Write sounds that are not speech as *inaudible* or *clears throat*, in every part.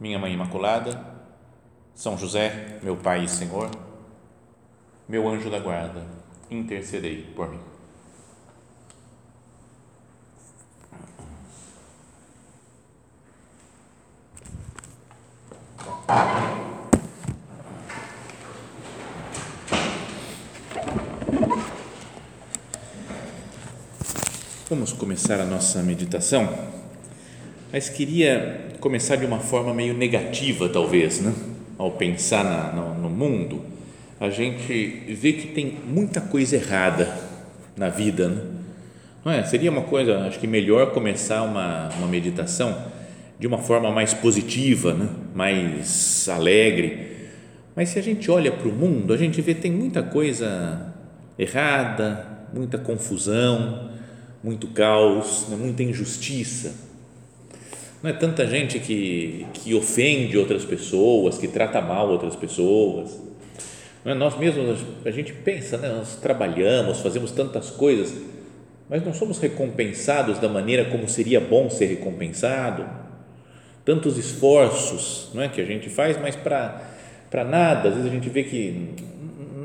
minha Mãe Imaculada, São José, meu Pai e Senhor, meu anjo da guarda, intercedei por mim. Vamos começar a nossa meditação mas queria começar de uma forma meio negativa, talvez, né? ao pensar na, no, no mundo, a gente vê que tem muita coisa errada na vida. Né? Não é? Seria uma coisa, acho que melhor começar uma, uma meditação de uma forma mais positiva, né? mais alegre. Mas se a gente olha para o mundo, a gente vê que tem muita coisa errada, muita confusão, muito caos, né? muita injustiça não é tanta gente que, que ofende outras pessoas, que trata mal outras pessoas. É? Nós mesmos, a gente pensa, né? nós trabalhamos, fazemos tantas coisas, mas não somos recompensados da maneira como seria bom ser recompensado. Tantos esforços não é, que a gente faz, mas para nada. Às vezes a gente vê que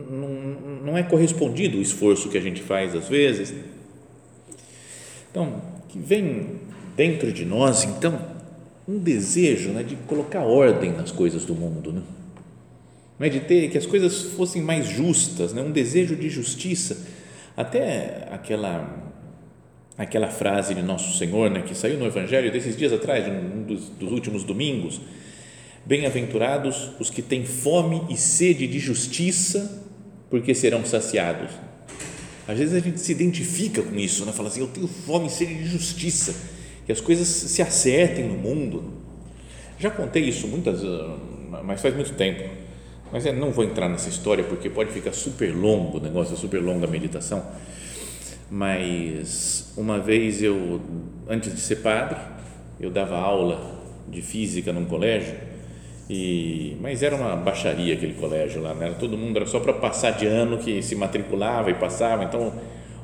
não, não é correspondido o esforço que a gente faz, às vezes. Então, que vem dentro de nós, então, um desejo né, de colocar ordem nas coisas do mundo, né? Não é de ter que as coisas fossem mais justas, né? um desejo de justiça. Até aquela aquela frase de Nosso Senhor, né, que saiu no Evangelho desses dias atrás, um dos, dos últimos domingos: Bem-aventurados os que têm fome e sede de justiça, porque serão saciados. Às vezes a gente se identifica com isso, né? fala assim: Eu tenho fome e sede de justiça que as coisas se acertem no mundo. Já contei isso muitas, ah, mas faz muito tempo. Mas não vou entrar nessa história porque pode ficar super longo o negócio, super longa a meditação. Mas uma vez eu, antes de ser padre, eu dava aula de física num colégio e mas era uma baixaria aquele colégio lá, né? todo mundo era só para passar de ano que se matriculava e passava, então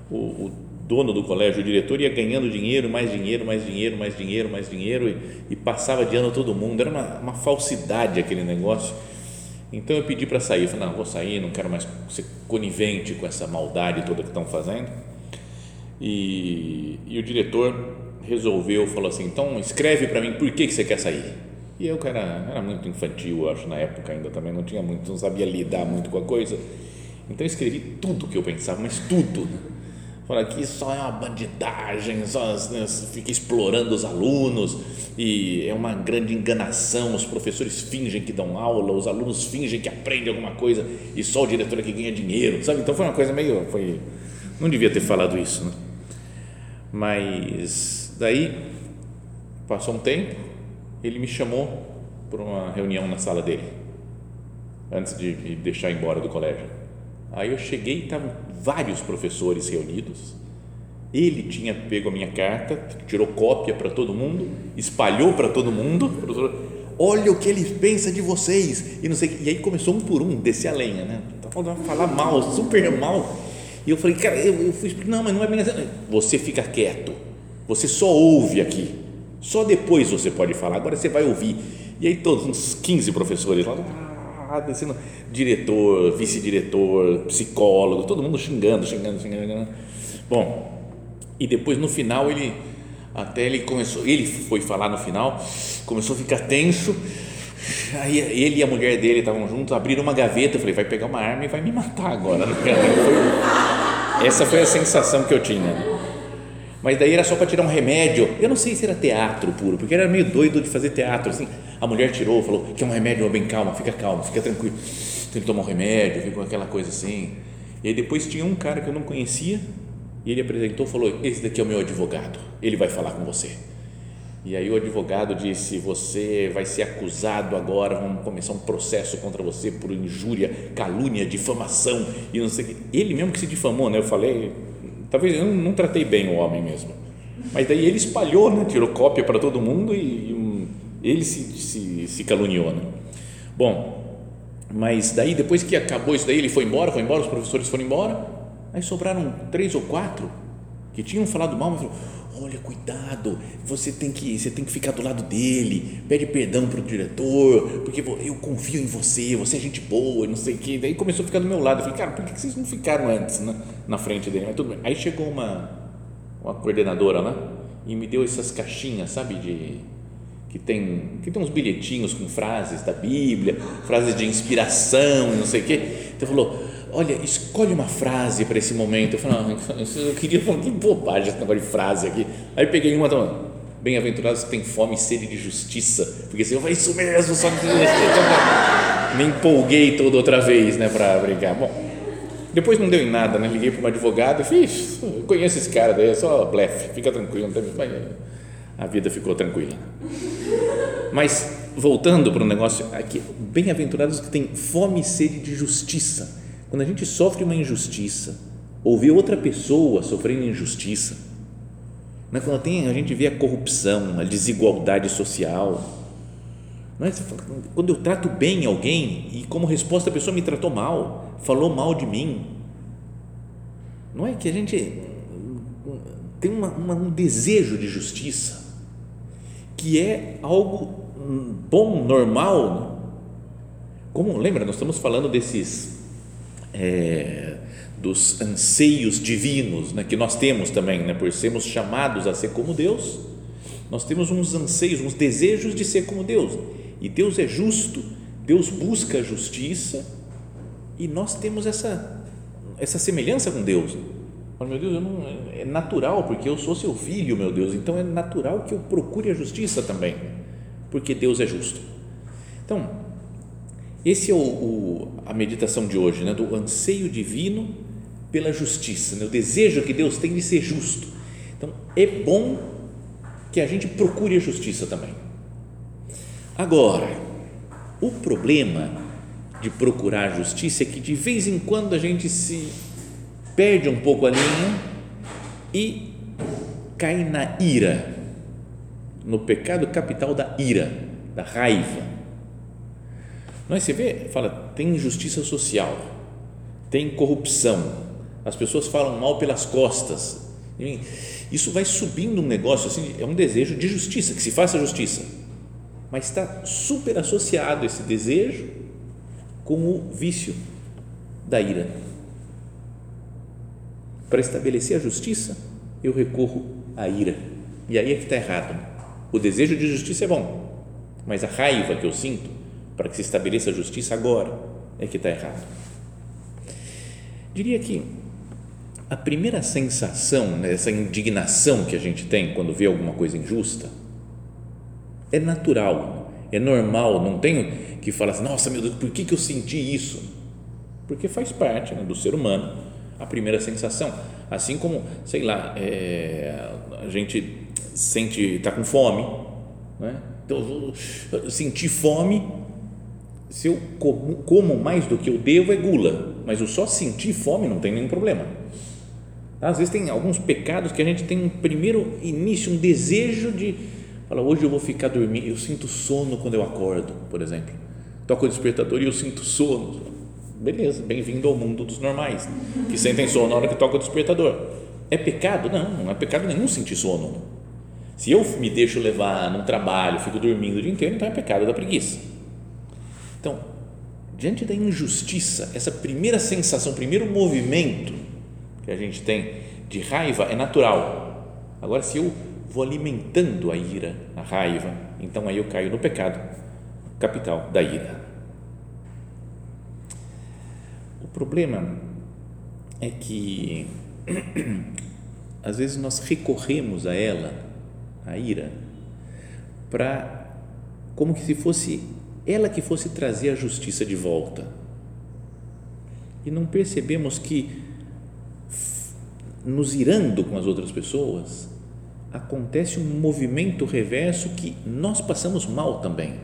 o, o dono do colégio, o diretor, ia ganhando dinheiro, mais dinheiro, mais dinheiro, mais dinheiro, mais dinheiro e, e passava de ano todo mundo. Era uma, uma falsidade aquele negócio. Então eu pedi para sair. Eu falei, não, vou sair, não quero mais ser conivente com essa maldade toda que estão fazendo. E, e o diretor resolveu, falou assim: então escreve para mim por que, que você quer sair. E eu, cara, era muito infantil, acho, na época ainda também, não tinha muito, não sabia lidar muito com a coisa. Então eu escrevi tudo que eu pensava, mas tudo Fala que só é uma bandidagem, só né, fica explorando os alunos e é uma grande enganação. Os professores fingem que dão aula, os alunos fingem que aprendem alguma coisa e só o diretor é que ganha dinheiro, sabe? Então foi uma coisa meio, foi, não devia ter falado isso, né? Mas daí passou um tempo, ele me chamou para uma reunião na sala dele antes de me deixar embora do colégio. Aí eu cheguei e estavam vários professores reunidos. Ele tinha pego a minha carta, tirou cópia para todo mundo, espalhou para todo mundo. Olha o que ele pensa de vocês e não sei. E aí começou um por um descer a lenha, né? Tava falar mal, super mal. E eu falei, cara, eu, eu fui não, mas não é bem assim. Você fica quieto. Você só ouve aqui. Só depois você pode falar. Agora você vai ouvir. E aí todos uns 15 professores lá porrada, assim, diretor, vice-diretor, psicólogo, todo mundo xingando, xingando, xingando. Bom, e depois no final ele até ele começou, ele foi falar no final, começou a ficar tenso. Aí ele e a mulher dele estavam juntos, abriram uma gaveta, eu falei, vai pegar uma arma e vai me matar agora. *laughs* Essa foi a sensação que eu tinha. Mas daí era só para tirar um remédio. Eu não sei se era teatro puro, porque era meio doido de fazer teatro assim a mulher tirou, falou que é um remédio, bem calma, fica calmo, fica tranquilo. Tem que tomar um remédio, ficou aquela coisa assim. E aí depois tinha um cara que eu não conhecia e ele apresentou, falou: esse daqui é o meu advogado, ele vai falar com você. E aí o advogado disse: Você vai ser acusado agora, vamos começar um processo contra você por injúria, calúnia, difamação e não sei o que. Ele mesmo que se difamou, né? Eu falei, talvez eu não, tratei bem o homem mesmo. Mas daí ele espalhou, né? tirou cópia para todo mundo e ele se, se, se caluniou. Né? Bom, mas daí depois que acabou isso daí, ele foi embora, foi embora, os professores foram embora, aí sobraram três ou quatro que tinham falado mal, mas falou, olha, cuidado, você tem que, você tem que ficar do lado dele, pede perdão para o diretor, porque eu confio em você, você é gente boa, não sei o que. Daí começou a ficar do meu lado. Eu falei, cara, por que vocês não ficaram antes na, na frente dele? Mas tudo bem. Aí chegou uma, uma coordenadora lá e me deu essas caixinhas, sabe, de que tem, que tem uns bilhetinhos com frases da Bíblia, frases de inspiração, não sei o quê. Então falou, olha, escolhe uma frase para esse momento. Eu falei, ah, eu queria falar, que bobagem esse negócio de frase aqui. Aí peguei uma, então, bem-aventurados que têm fome e sede de justiça, porque assim, eu falei, isso mesmo, só que *laughs* me empolguei toda outra vez, né, para brincar. Bom, depois não deu em nada, né, liguei para um advogado e fiz, conheço esse cara daí, é só blefe, fica tranquilo, não tem, a vida ficou tranquila. Mas, voltando para o negócio aqui, bem-aventurados que têm fome e sede de justiça. Quando a gente sofre uma injustiça, ou vê outra pessoa sofrendo injustiça, né? quando tem, a gente vê a corrupção, a desigualdade social, é? quando eu trato bem alguém e como resposta a pessoa me tratou mal, falou mal de mim, não é que a gente tem uma, uma, um desejo de justiça que é algo bom, normal. Né? Como lembra, nós estamos falando desses é, dos anseios divinos né, que nós temos também, né, por sermos chamados a ser como Deus, nós temos uns anseios, uns desejos de ser como Deus. E Deus é justo, Deus busca a justiça e nós temos essa, essa semelhança com Deus. Mas, meu Deus, não, é natural, porque eu sou seu filho, meu Deus, então é natural que eu procure a justiça também, porque Deus é justo. Então, esse é o, o, a meditação de hoje, né? do anseio divino pela justiça, né? o desejo que Deus tem de ser justo. Então, é bom que a gente procure a justiça também. Agora, o problema de procurar a justiça é que de vez em quando a gente se perde um pouco a linha e cai na ira, no pecado capital da ira, da raiva é? Você vê, fala, tem injustiça social, tem corrupção, as pessoas falam mal pelas costas. Isso vai subindo um negócio assim, é um desejo de justiça, que se faça justiça. Mas está super associado esse desejo com o vício da ira. Para estabelecer a justiça, eu recorro à ira. E aí é que está errado. O desejo de justiça é bom, mas a raiva que eu sinto para que se estabeleça a justiça agora, é que está errado. Diria que a primeira sensação, né, essa indignação que a gente tem quando vê alguma coisa injusta, é natural, é normal, não tenho que falar assim, nossa meu Deus, por que, que eu senti isso? Porque faz parte né, do ser humano a primeira sensação. Assim como, sei lá, é, a gente sente, está com fome, né? então sentir fome se eu como, como, mais do que eu devo é gula, mas eu só sentir fome não tem nenhum problema. Às vezes tem alguns pecados que a gente tem um primeiro início, um desejo de falar, hoje eu vou ficar dormindo, eu sinto sono quando eu acordo, por exemplo. Toco o despertador e eu sinto sono. Beleza, bem-vindo ao mundo dos normais, que sentem sono na hora que toca o despertador. É pecado? Não, não é pecado nenhum sentir sono. Se eu me deixo levar no trabalho, fico dormindo o dia inteiro, então é pecado da preguiça então, diante da injustiça, essa primeira sensação, primeiro movimento que a gente tem de raiva é natural. Agora, se eu vou alimentando a ira, a raiva, então aí eu caio no pecado capital da ira. O problema é que *clears throat* às vezes nós recorremos a ela, a ira, para como que se fosse ela que fosse trazer a justiça de volta. E não percebemos que, nos irando com as outras pessoas, acontece um movimento reverso que nós passamos mal também.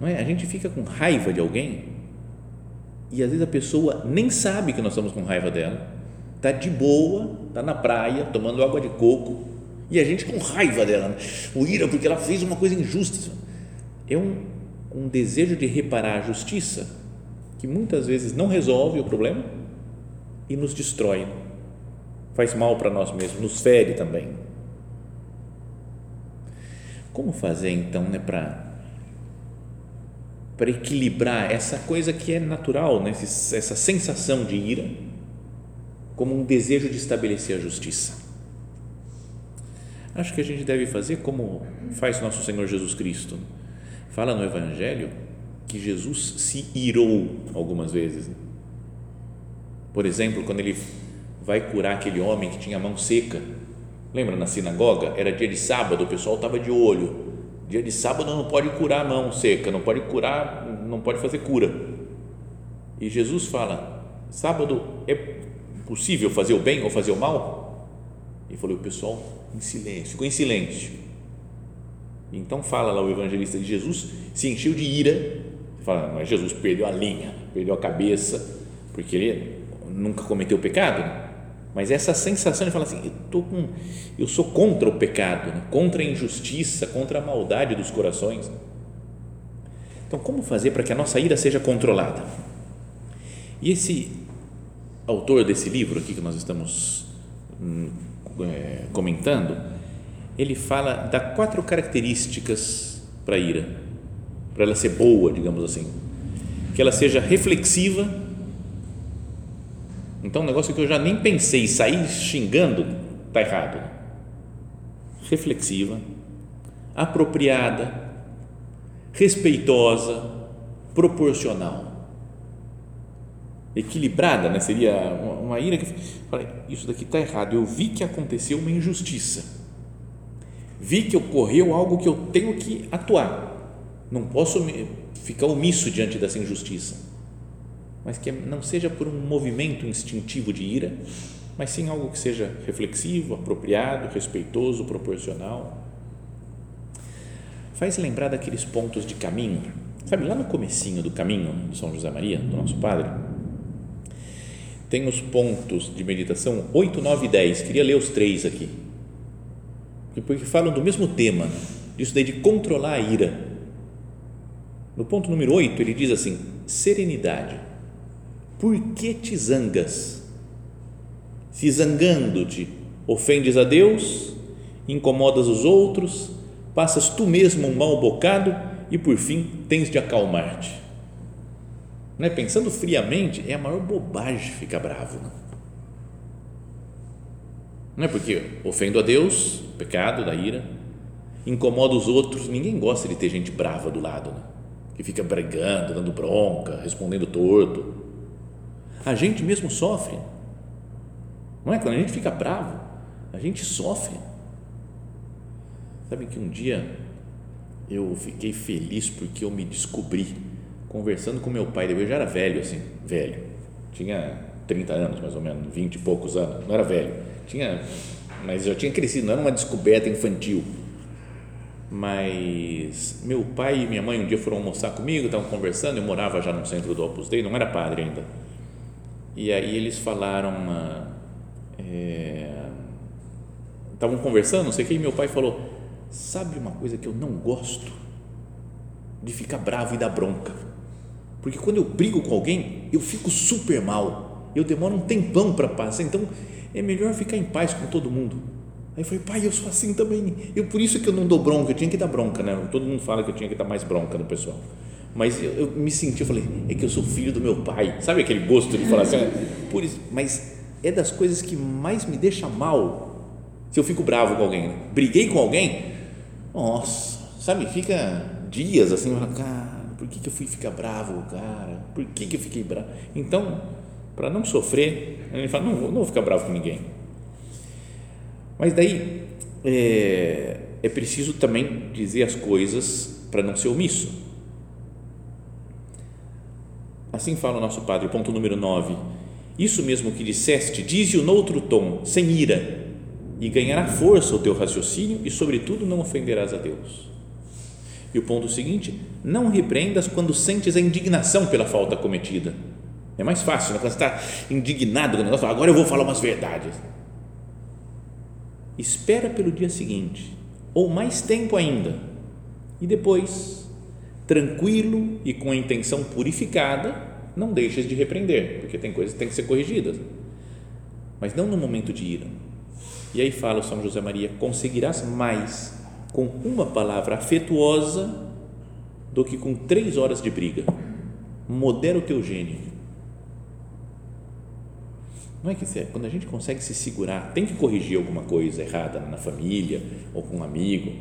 Não é? A gente fica com raiva de alguém e às vezes a pessoa nem sabe que nós estamos com raiva dela, está de boa, está na praia tomando água de coco e a gente com raiva dela, né? o ira porque ela fez uma coisa injusta. É um, um desejo de reparar a justiça que muitas vezes não resolve o problema e nos destrói, faz mal para nós mesmos, nos fere também. Como fazer então né, para para equilibrar essa coisa que é natural, né, essa sensação de ira, como um desejo de estabelecer a justiça? Acho que a gente deve fazer como faz nosso Senhor Jesus Cristo. Fala no Evangelho que Jesus se irou algumas vezes. Por exemplo, quando ele vai curar aquele homem que tinha a mão seca. Lembra na sinagoga? Era dia de sábado, o pessoal estava de olho. Dia de sábado não pode curar a mão seca, não pode curar, não pode fazer cura. E Jesus fala: sábado é possível fazer o bem ou fazer o mal? E falou: o pessoal em silêncio, ficou em silêncio. Então fala lá o evangelista de Jesus se encheu de ira Fala, mas Jesus perdeu a linha, perdeu a cabeça, porque ele nunca cometeu pecado. Mas essa sensação de falar assim, eu, tô com, eu sou contra o pecado, né? contra a injustiça, contra a maldade dos corações. Então, como fazer para que a nossa ira seja controlada? E esse autor desse livro aqui que nós estamos hum, é, comentando, ele fala das quatro características para a ira para ela ser boa, digamos assim. Que ela seja reflexiva. Então, um negócio que eu já nem pensei, sair xingando, está errado. Reflexiva, apropriada, respeitosa, proporcional. Equilibrada, né? seria uma, uma ira que. Falei, isso daqui está errado. Eu vi que aconteceu uma injustiça. Vi que ocorreu algo que eu tenho que atuar não posso ficar omisso diante dessa injustiça, mas que não seja por um movimento instintivo de ira, mas sim algo que seja reflexivo, apropriado, respeitoso, proporcional. Faz lembrar daqueles pontos de caminho, sabe, lá no comecinho do caminho de São José Maria, do nosso Padre, tem os pontos de meditação 8, 9 e 10, queria ler os três aqui, porque falam do mesmo tema, disso daí de controlar a ira, no ponto número 8, ele diz assim: serenidade. Por que te zangas? Se zangando-te, ofendes a Deus, incomodas os outros, passas tu mesmo um mau bocado e por fim tens de acalmar-te. Né? Pensando friamente, é a maior bobagem ficar bravo. Não é porque ofendo a Deus, pecado da ira, incomoda os outros, ninguém gosta de ter gente brava do lado. Né? que fica brigando, dando bronca, respondendo torto. A gente mesmo sofre. Não é? Quando a gente fica bravo, a gente sofre. Sabe que um dia eu fiquei feliz porque eu me descobri conversando com meu pai. Eu já era velho, assim, velho. Tinha 30 anos, mais ou menos, 20 e poucos anos. Não era velho. Tinha, mas já tinha crescido, não era uma descoberta infantil mas meu pai e minha mãe um dia foram almoçar comigo, estavam conversando, eu morava já no centro do Opus Dei, não era padre ainda, e aí eles falaram, é, estavam conversando, não sei o que, e meu pai falou, sabe uma coisa que eu não gosto? De ficar bravo e dar bronca, porque quando eu brigo com alguém, eu fico super mal, eu demoro um tempão para passar, então é melhor ficar em paz com todo mundo, Aí eu falei, pai, eu sou assim também. Eu, por isso que eu não dou bronca, eu tinha que dar bronca, né? Todo mundo fala que eu tinha que dar mais bronca no pessoal. Mas eu, eu me senti, eu falei, é que eu sou filho do meu pai. Sabe aquele gosto de falar assim? *laughs* Por isso, mas é das coisas que mais me deixa mal se eu fico bravo com alguém. Né? Briguei com alguém, nossa, sabe? Fica dias assim, cara, por que, que eu fui ficar bravo, cara? Por que, que eu fiquei bravo? Então, para não sofrer, ele fala, não, não vou ficar bravo com ninguém mas daí é, é preciso também dizer as coisas para não ser omisso. Assim fala o nosso Padre, ponto número 9. Isso mesmo que disseste, dize-o noutro tom, sem ira, e ganhará força o teu raciocínio e, sobretudo, não ofenderás a Deus. E o ponto seguinte: não repreendas quando sentes a indignação pela falta cometida. É mais fácil, né? quando você está indignado com o negócio, agora eu vou falar umas verdades. Espera pelo dia seguinte, ou mais tempo ainda, e depois, tranquilo e com a intenção purificada, não deixes de repreender, porque tem coisas que têm que ser corrigidas, mas não no momento de ira. E aí fala o São José Maria: conseguirás mais com uma palavra afetuosa do que com três horas de briga. Modera o teu gênio. Não é que quando a gente consegue se segurar, tem que corrigir alguma coisa errada na família ou com um amigo.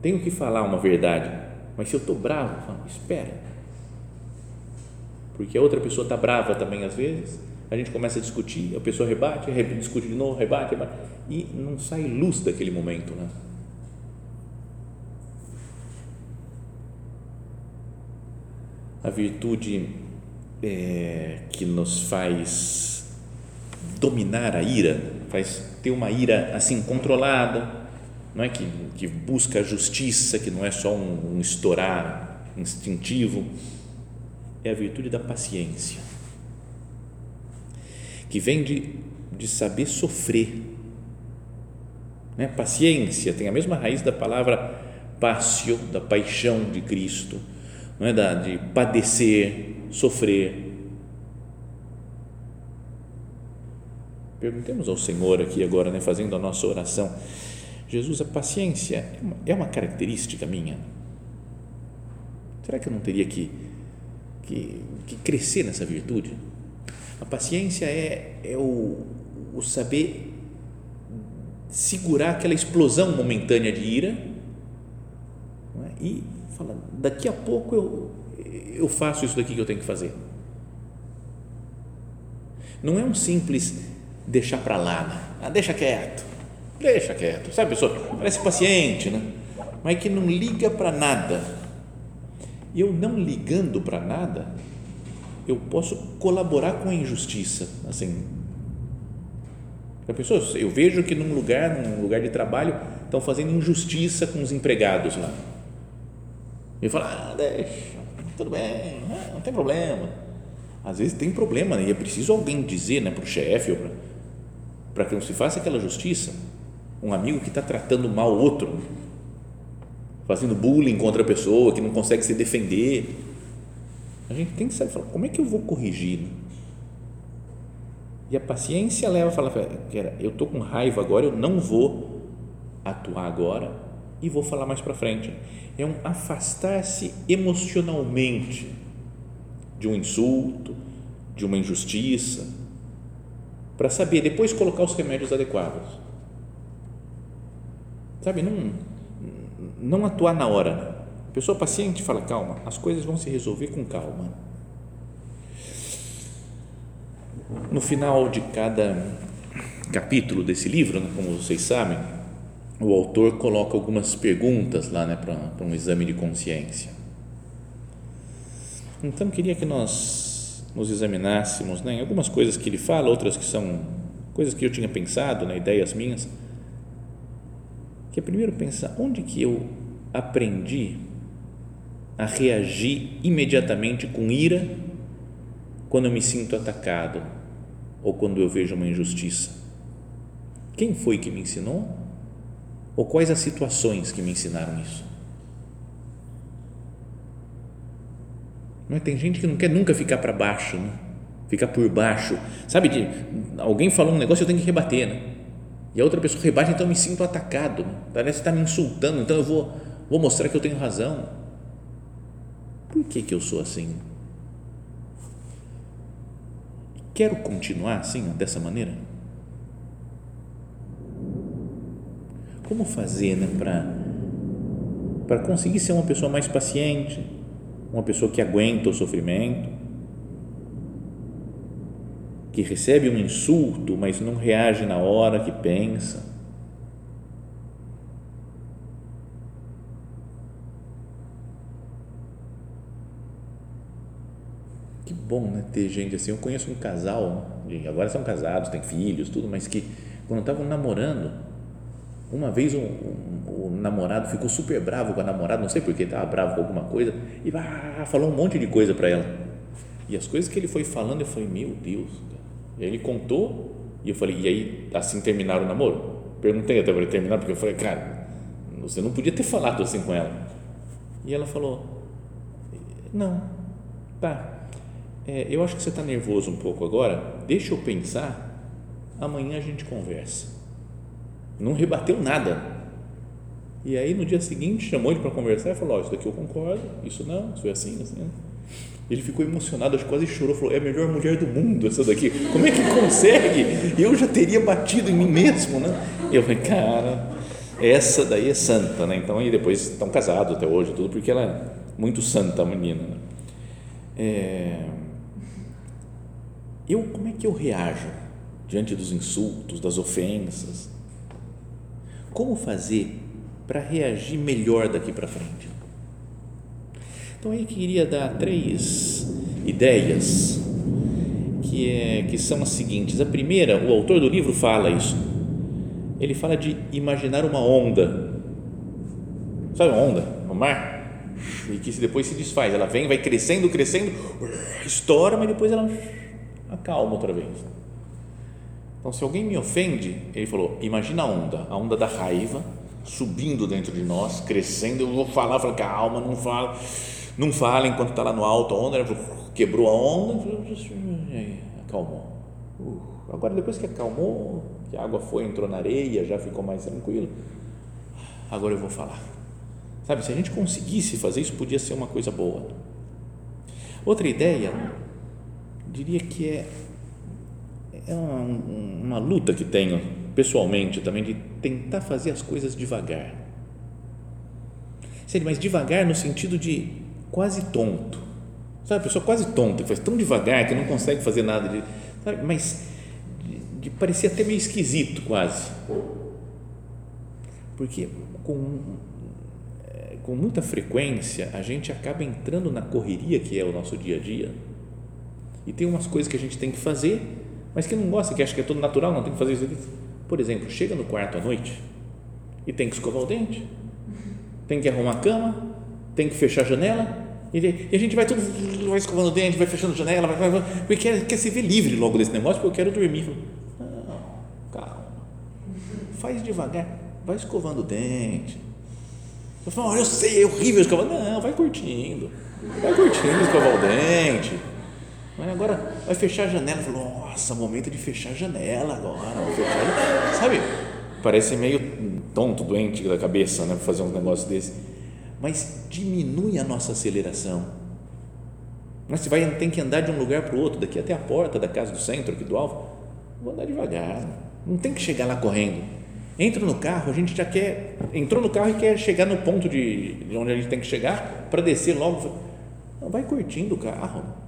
Tenho que falar uma verdade, mas se eu estou bravo, falo, espera. Porque a outra pessoa está brava também às vezes, a gente começa a discutir, a pessoa rebate, discute de novo, rebate, rebate, e não sai luz daquele momento, né? A virtude é, que nos faz dominar a ira, faz ter uma ira assim controlada, não é que, que busca a justiça, que não é só um, um estourar instintivo, é a virtude da paciência que vem de, de saber sofrer. Né? Paciência tem a mesma raiz da palavra passio, da paixão de Cristo, não é? da, de padecer, sofrer. Perguntemos ao Senhor aqui agora, né, fazendo a nossa oração. Jesus, a paciência é uma, é uma característica minha? Será que eu não teria que, que, que crescer nessa virtude? A paciência é, é o, o saber segurar aquela explosão momentânea de ira é? e falar, daqui a pouco eu, eu faço isso daqui que eu tenho que fazer. Não é um simples deixar para lá, né? ah, deixa quieto, deixa quieto, sabe pessoa, parece paciente, né? mas que não liga para nada. E eu não ligando para nada, eu posso colaborar com a injustiça, assim. A pessoa, eu vejo que num lugar, num lugar de trabalho, estão fazendo injustiça com os empregados lá. Eu falo, ah, deixa, tudo bem, não tem problema. Às vezes tem problema né? e é preciso alguém dizer né, para o chefe ou para que não se faça aquela justiça. Um amigo que está tratando mal outro, fazendo bullying contra a pessoa, que não consegue se defender a gente tem que saber falar, como é que eu vou corrigir? E a paciência leva a falar, eu estou com raiva agora, eu não vou atuar agora e vou falar mais para frente. É um afastar-se emocionalmente de um insulto, de uma injustiça, para saber depois colocar os remédios adequados. Sabe, não, não atuar na hora pessoa paciente fala, calma, as coisas vão se resolver com calma. No final de cada capítulo desse livro, né, como vocês sabem, o autor coloca algumas perguntas lá né, para um exame de consciência. Então, queria que nós nos examinássemos né, em algumas coisas que ele fala, outras que são coisas que eu tinha pensado, né, ideias minhas. Que é primeiro pensar onde que eu aprendi a reagir imediatamente com ira quando eu me sinto atacado ou quando eu vejo uma injustiça? Quem foi que me ensinou? Ou quais as situações que me ensinaram isso? Não é? Tem gente que não quer nunca ficar para baixo, né? ficar por baixo. Sabe, de, alguém falou um negócio eu tenho que rebater, né? E a outra pessoa rebate, então eu me sinto atacado. Né? Parece que está me insultando, então eu vou, vou mostrar que eu tenho razão. Por que, que eu sou assim? Quero continuar assim, dessa maneira? Como fazer né, para conseguir ser uma pessoa mais paciente, uma pessoa que aguenta o sofrimento, que recebe um insulto, mas não reage na hora que pensa? Bom, né? Ter gente assim. Eu conheço um casal, agora são casados, têm filhos, tudo, mas que quando estavam namorando, uma vez um, um, o namorado ficou super bravo com a namorada, não sei porque, estava bravo com alguma coisa, e ah, falou um monte de coisa para ela. E as coisas que ele foi falando, eu falei, meu Deus. E aí ele contou, e eu falei, e aí assim terminaram o namoro? Perguntei até para ele terminar, porque eu falei, cara, você não podia ter falado assim com ela. E ela falou, não, tá, é, eu acho que você está nervoso um pouco agora, deixa eu pensar, amanhã a gente conversa. Não rebateu nada. E aí no dia seguinte chamou ele para conversar e falou: oh, Isso daqui eu concordo, isso não, isso é assim, assim. Ele ficou emocionado, acho que quase chorou, falou: É a melhor mulher do mundo essa daqui. Como é que consegue? Eu já teria batido em mim mesmo, né? Eu falei: Cara, essa daí é santa, né? Então, e depois estão casados até hoje, tudo, porque ela é muito santa, a menina. Né? É, eu, como é que eu reajo diante dos insultos, das ofensas? Como fazer para reagir melhor daqui para frente? Então, aí queria dar três ideias que, é, que são as seguintes. A primeira, o autor do livro fala isso. Ele fala de imaginar uma onda. Sabe uma onda no mar? E que depois se desfaz. Ela vem, vai crescendo, crescendo, estoura, mas depois ela acalma outra vez. Então, se alguém me ofende, ele falou: imagina a onda, a onda da raiva subindo dentro de nós, crescendo. Eu vou falar, falo, calma, não fala, não fala enquanto está lá no alto a onda, quebrou a onda, acalmou. Uh, agora, depois que acalmou, que a água foi, entrou na areia, já ficou mais tranquilo, agora eu vou falar. Sabe, se a gente conseguisse fazer isso, podia ser uma coisa boa. Outra ideia diria que é, é uma, uma luta que tenho pessoalmente também de tentar fazer as coisas devagar. Sério, mas devagar no sentido de quase tonto. Sabe, a pessoa quase tonta, que faz tão devagar que não consegue fazer nada, de, sabe, mas de, de parecer até meio esquisito quase. Porque com, é, com muita frequência a gente acaba entrando na correria que é o nosso dia a dia e tem umas coisas que a gente tem que fazer, mas que não gosta, que acha que é tudo natural, não tem que fazer isso. Por exemplo, chega no quarto à noite e tem que escovar o dente, tem que arrumar a cama, tem que fechar a janela, e a gente vai tudo, vai escovando o dente, vai fechando a janela, vai, vai, porque quer, quer se ver livre logo desse negócio, porque eu quero dormir. Não, calma, faz devagar, vai escovando o dente. Eu falo, olha, eu sei, é horrível escovar. Não, vai curtindo, vai curtindo escovar o dente mas agora vai fechar a janela. Falou, nossa, momento de fechar a janela agora. Fechar, sabe? Parece meio tonto, doente da cabeça, né? Fazer um negócio desse. Mas diminui a nossa aceleração. Mas você vai, tem que andar de um lugar para o outro, daqui até a porta da casa do centro, aqui do alvo. Vou andar devagar. Não tem que chegar lá correndo. Entra no carro, a gente já quer. Entrou no carro e quer chegar no ponto de, de onde a gente tem que chegar para descer logo. Vai curtindo o carro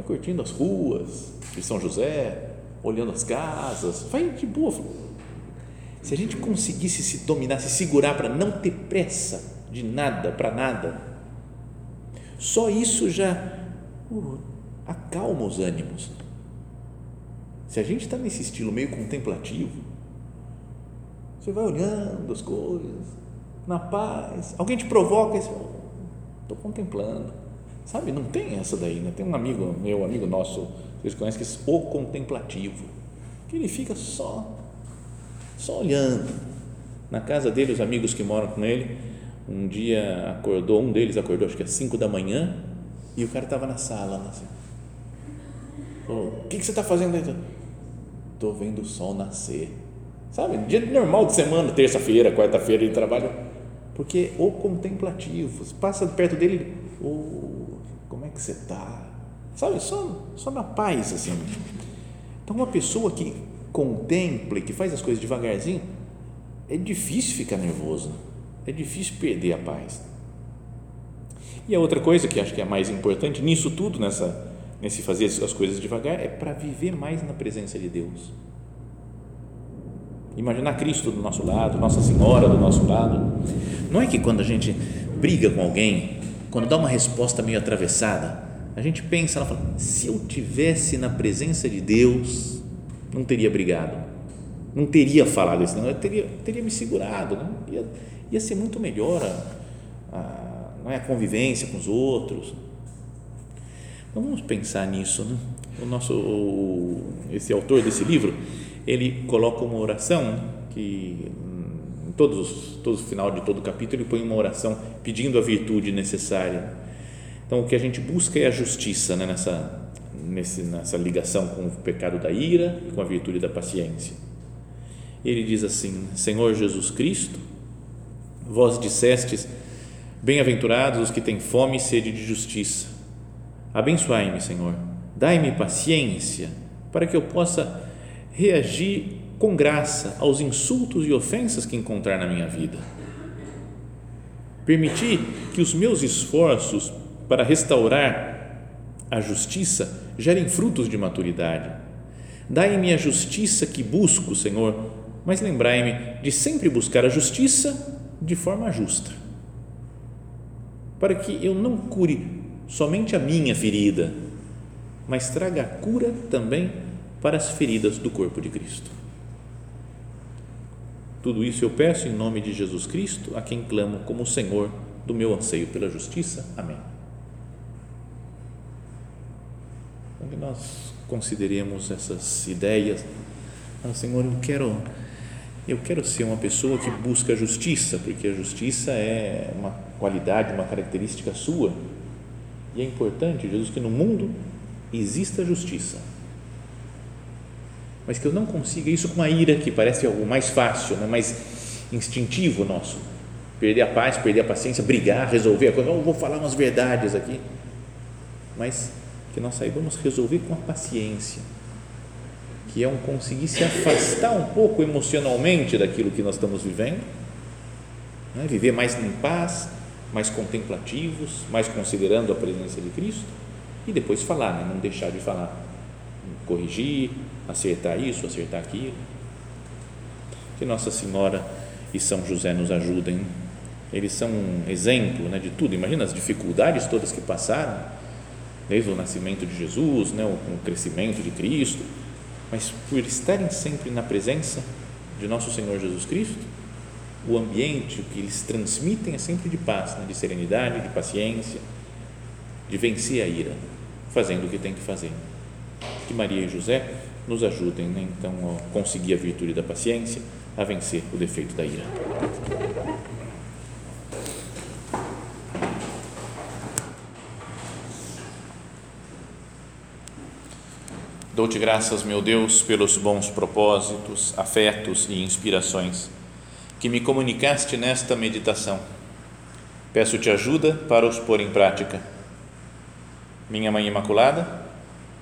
vai curtindo as ruas de São José, olhando as casas, vai de boa. Se a gente conseguisse se dominar, se segurar para não ter pressa de nada para nada, só isso já uh, acalma os ânimos. Se a gente está nesse estilo meio contemplativo, você vai olhando as coisas, na paz, alguém te provoca e você estou contemplando Sabe, não tem essa daí, né? Tem um amigo, meu amigo nosso, vocês conhecem, que é o contemplativo, que ele fica só, só olhando. Na casa dele, os amigos que moram com ele, um dia acordou, um deles acordou, acho que às 5 da manhã, e o cara estava na sala, né, assim. O que, que você está fazendo aí? Estou vendo o sol nascer. Sabe, dia normal de semana, terça-feira, quarta-feira ele trabalha, porque o contemplativo, passa perto dele, o é que você está? Sabe, só, só na paz, assim. Então, uma pessoa que contempla e que faz as coisas devagarzinho, é difícil ficar nervoso, é difícil perder a paz. E a outra coisa que acho que é a mais importante nisso tudo, nessa, nesse fazer as coisas devagar, é para viver mais na presença de Deus. Imaginar Cristo do nosso lado, Nossa Senhora do nosso lado. Não é que quando a gente briga com alguém, quando dá uma resposta meio atravessada, a gente pensa, ela fala, se eu tivesse na presença de Deus, não teria brigado, não teria falado isso, não, eu teria, teria me segurado? Ia, ia ser muito melhor a, a, não é, a convivência com os outros. Então vamos pensar nisso, né? O nosso, o, esse autor desse livro, ele coloca uma oração que todos, todos final de todo o capítulo ele põe uma oração pedindo a virtude necessária. Então o que a gente busca é a justiça né? nessa nesse, nessa ligação com o pecado da ira e com a virtude da paciência. Ele diz assim: Senhor Jesus Cristo, vós dissestes, bem-aventurados os que têm fome e sede de justiça. Abençoai-me, Senhor, dai-me paciência para que eu possa reagir com graça aos insultos e ofensas que encontrar na minha vida. Permitir que os meus esforços para restaurar a justiça gerem frutos de maturidade. Dai-me a justiça que busco, Senhor, mas lembrai-me de sempre buscar a justiça de forma justa, para que eu não cure somente a minha ferida, mas traga a cura também para as feridas do corpo de Cristo. Tudo isso eu peço em nome de Jesus Cristo, a quem clamo como Senhor do meu anseio pela justiça. Amém. Então, que nós consideremos essas ideias. Ah, Senhor, eu quero, eu quero ser uma pessoa que busca justiça, porque a justiça é uma qualidade, uma característica sua. E é importante, Jesus, que no mundo exista justiça mas que eu não consiga isso com a ira, que parece algo mais fácil, né? mais instintivo nosso. Perder a paz, perder a paciência, brigar, resolver. Eu vou falar umas verdades aqui, mas que nós saibamos resolver com a paciência, que é um conseguir se afastar um pouco emocionalmente daquilo que nós estamos vivendo, né? viver mais em paz, mais contemplativos, mais considerando a presença de Cristo e depois falar, né? não deixar de falar, corrigir, acertar isso, acertar aquilo. Que Nossa Senhora e São José nos ajudem. Eles são um exemplo né, de tudo. Imagina as dificuldades todas que passaram, desde o nascimento de Jesus, né, o, o crescimento de Cristo, mas por estarem sempre na presença de nosso Senhor Jesus Cristo, o ambiente que eles transmitem é sempre de paz, né, de serenidade, de paciência, de vencer a ira, fazendo o que tem que fazer. Que Maria e José nos ajudem né, então a conseguir a virtude da paciência, a vencer o defeito da ira. Dou-te graças, meu Deus, pelos bons propósitos, afetos e inspirações que me comunicaste nesta meditação. Peço-te ajuda para os pôr em prática. Minha Mãe Imaculada,